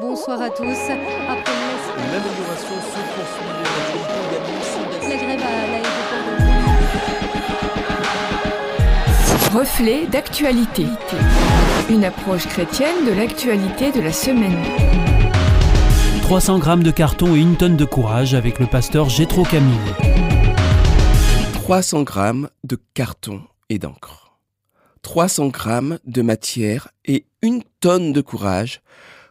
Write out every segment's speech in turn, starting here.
Bonsoir à tous. Après L'amélioration se poursuit. la grève à l'aéroport de Reflet d'actualité. Une approche chrétienne de l'actualité de la semaine. 300 grammes de carton et une tonne de courage avec le pasteur Gétro Camille. 300 grammes de carton et d'encre. 300 grammes de matière et une tonne de courage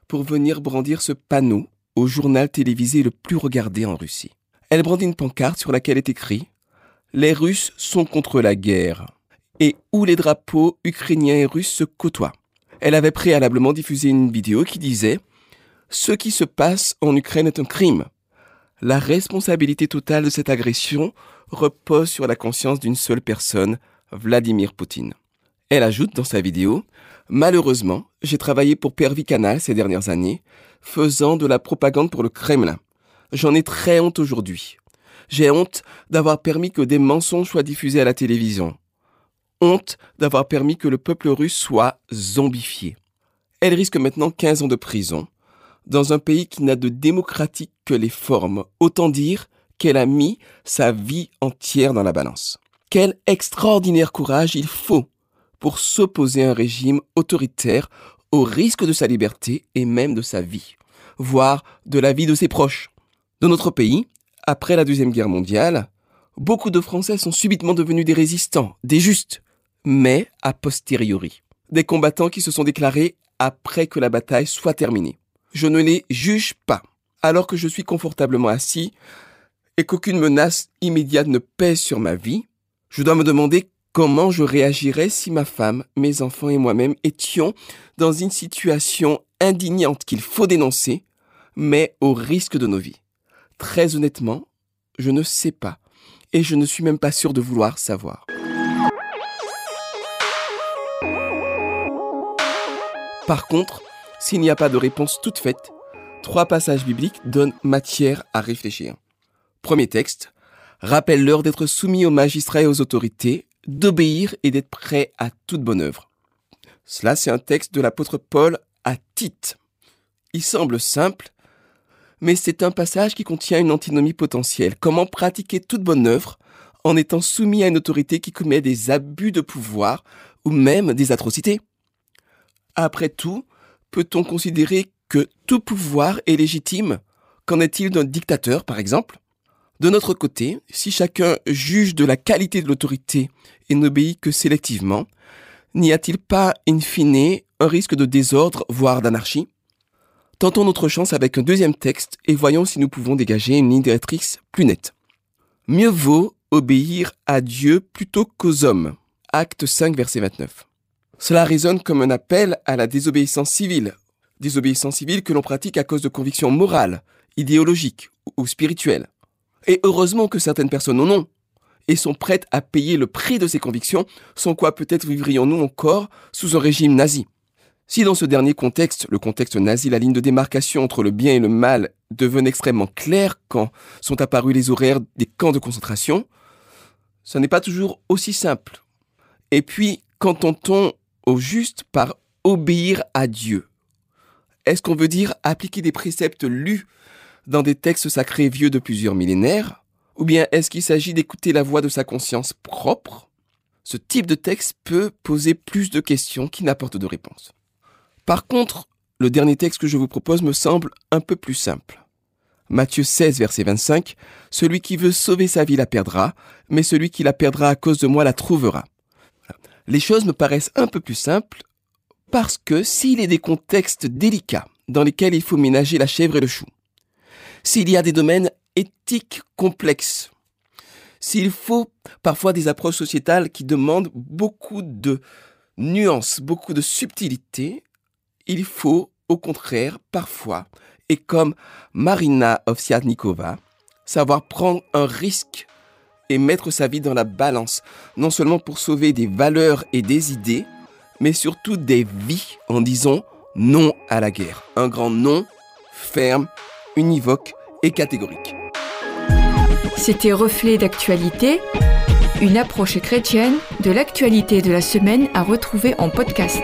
pour venir brandir ce panneau au journal télévisé le plus regardé en Russie. Elle brandit une pancarte sur laquelle est écrit Les Russes sont contre la guerre et où les drapeaux ukrainiens et russes se côtoient. Elle avait préalablement diffusé une vidéo qui disait Ce qui se passe en Ukraine est un crime. La responsabilité totale de cette agression repose sur la conscience d'une seule personne, Vladimir Poutine. Elle ajoute dans sa vidéo Malheureusement, j'ai travaillé pour Pervi Canal ces dernières années, faisant de la propagande pour le Kremlin. J'en ai très honte aujourd'hui. J'ai honte d'avoir permis que des mensonges soient diffusés à la télévision. Honte d'avoir permis que le peuple russe soit zombifié. Elle risque maintenant 15 ans de prison, dans un pays qui n'a de démocratique que les formes. Autant dire qu'elle a mis sa vie entière dans la balance. Quel extraordinaire courage il faut pour s'opposer à un régime autoritaire au risque de sa liberté et même de sa vie, voire de la vie de ses proches. Dans notre pays, après la Deuxième Guerre mondiale, beaucoup de Français sont subitement devenus des résistants, des justes, mais a posteriori, des combattants qui se sont déclarés après que la bataille soit terminée. Je ne les juge pas, alors que je suis confortablement assis et qu'aucune menace immédiate ne pèse sur ma vie, je dois me demander comment je réagirais si ma femme, mes enfants et moi-même étions dans une situation indignante qu'il faut dénoncer, mais au risque de nos vies? Très honnêtement, je ne sais pas, et je ne suis même pas sûr de vouloir savoir. Par contre, s'il n'y a pas de réponse toute faite, trois passages bibliques donnent matière à réfléchir. Premier texte, rappelle-leur d'être soumis aux magistrats et aux autorités, d'obéir et d'être prêt à toute bonne œuvre. Cela, c'est un texte de l'apôtre Paul à Tite. Il semble simple, mais c'est un passage qui contient une antinomie potentielle. Comment pratiquer toute bonne œuvre en étant soumis à une autorité qui commet des abus de pouvoir ou même des atrocités? Après tout, peut-on considérer que tout pouvoir est légitime? Qu'en est-il d'un dictateur, par exemple? De notre côté, si chacun juge de la qualité de l'autorité et n'obéit que sélectivement, n'y a-t-il pas, in fine, un risque de désordre, voire d'anarchie? Tentons notre chance avec un deuxième texte et voyons si nous pouvons dégager une ligne directrice plus nette. Mieux vaut obéir à Dieu plutôt qu'aux hommes. Acte 5, verset 29. Cela résonne comme un appel à la désobéissance civile. Désobéissance civile que l'on pratique à cause de convictions morales, idéologiques ou spirituelles. Et heureusement que certaines personnes en ont et sont prêtes à payer le prix de ces convictions, sans quoi peut-être vivrions-nous encore sous un régime nazi. Si dans ce dernier contexte, le contexte nazi, la ligne de démarcation entre le bien et le mal devenait extrêmement claire quand sont apparus les horaires des camps de concentration, ce n'est pas toujours aussi simple. Et puis, qu'entend-on au juste par obéir à Dieu? Est-ce qu'on veut dire appliquer des préceptes lus dans des textes sacrés vieux de plusieurs millénaires Ou bien est-ce qu'il s'agit d'écouter la voix de sa conscience propre? Ce type de texte peut poser plus de questions qu'il n'apporte de réponses. Par contre, le dernier texte que je vous propose me semble un peu plus simple. Matthieu 16, verset 25, Celui qui veut sauver sa vie la perdra, mais celui qui la perdra à cause de moi la trouvera. Les choses me paraissent un peu plus simples parce que s'il est des contextes délicats dans lesquels il faut ménager la chèvre et le chou, s'il y a des domaines éthiques complexes, s'il faut parfois des approches sociétales qui demandent beaucoup de nuances, beaucoup de subtilité, il faut au contraire parfois, et comme Marina Ovsiadnikova, savoir prendre un risque et mettre sa vie dans la balance, non seulement pour sauver des valeurs et des idées, mais surtout des vies en disant non à la guerre. Un grand non ferme, univoque et catégorique. C'était Reflet d'actualité, une approche chrétienne de l'actualité de la semaine à retrouver en podcast.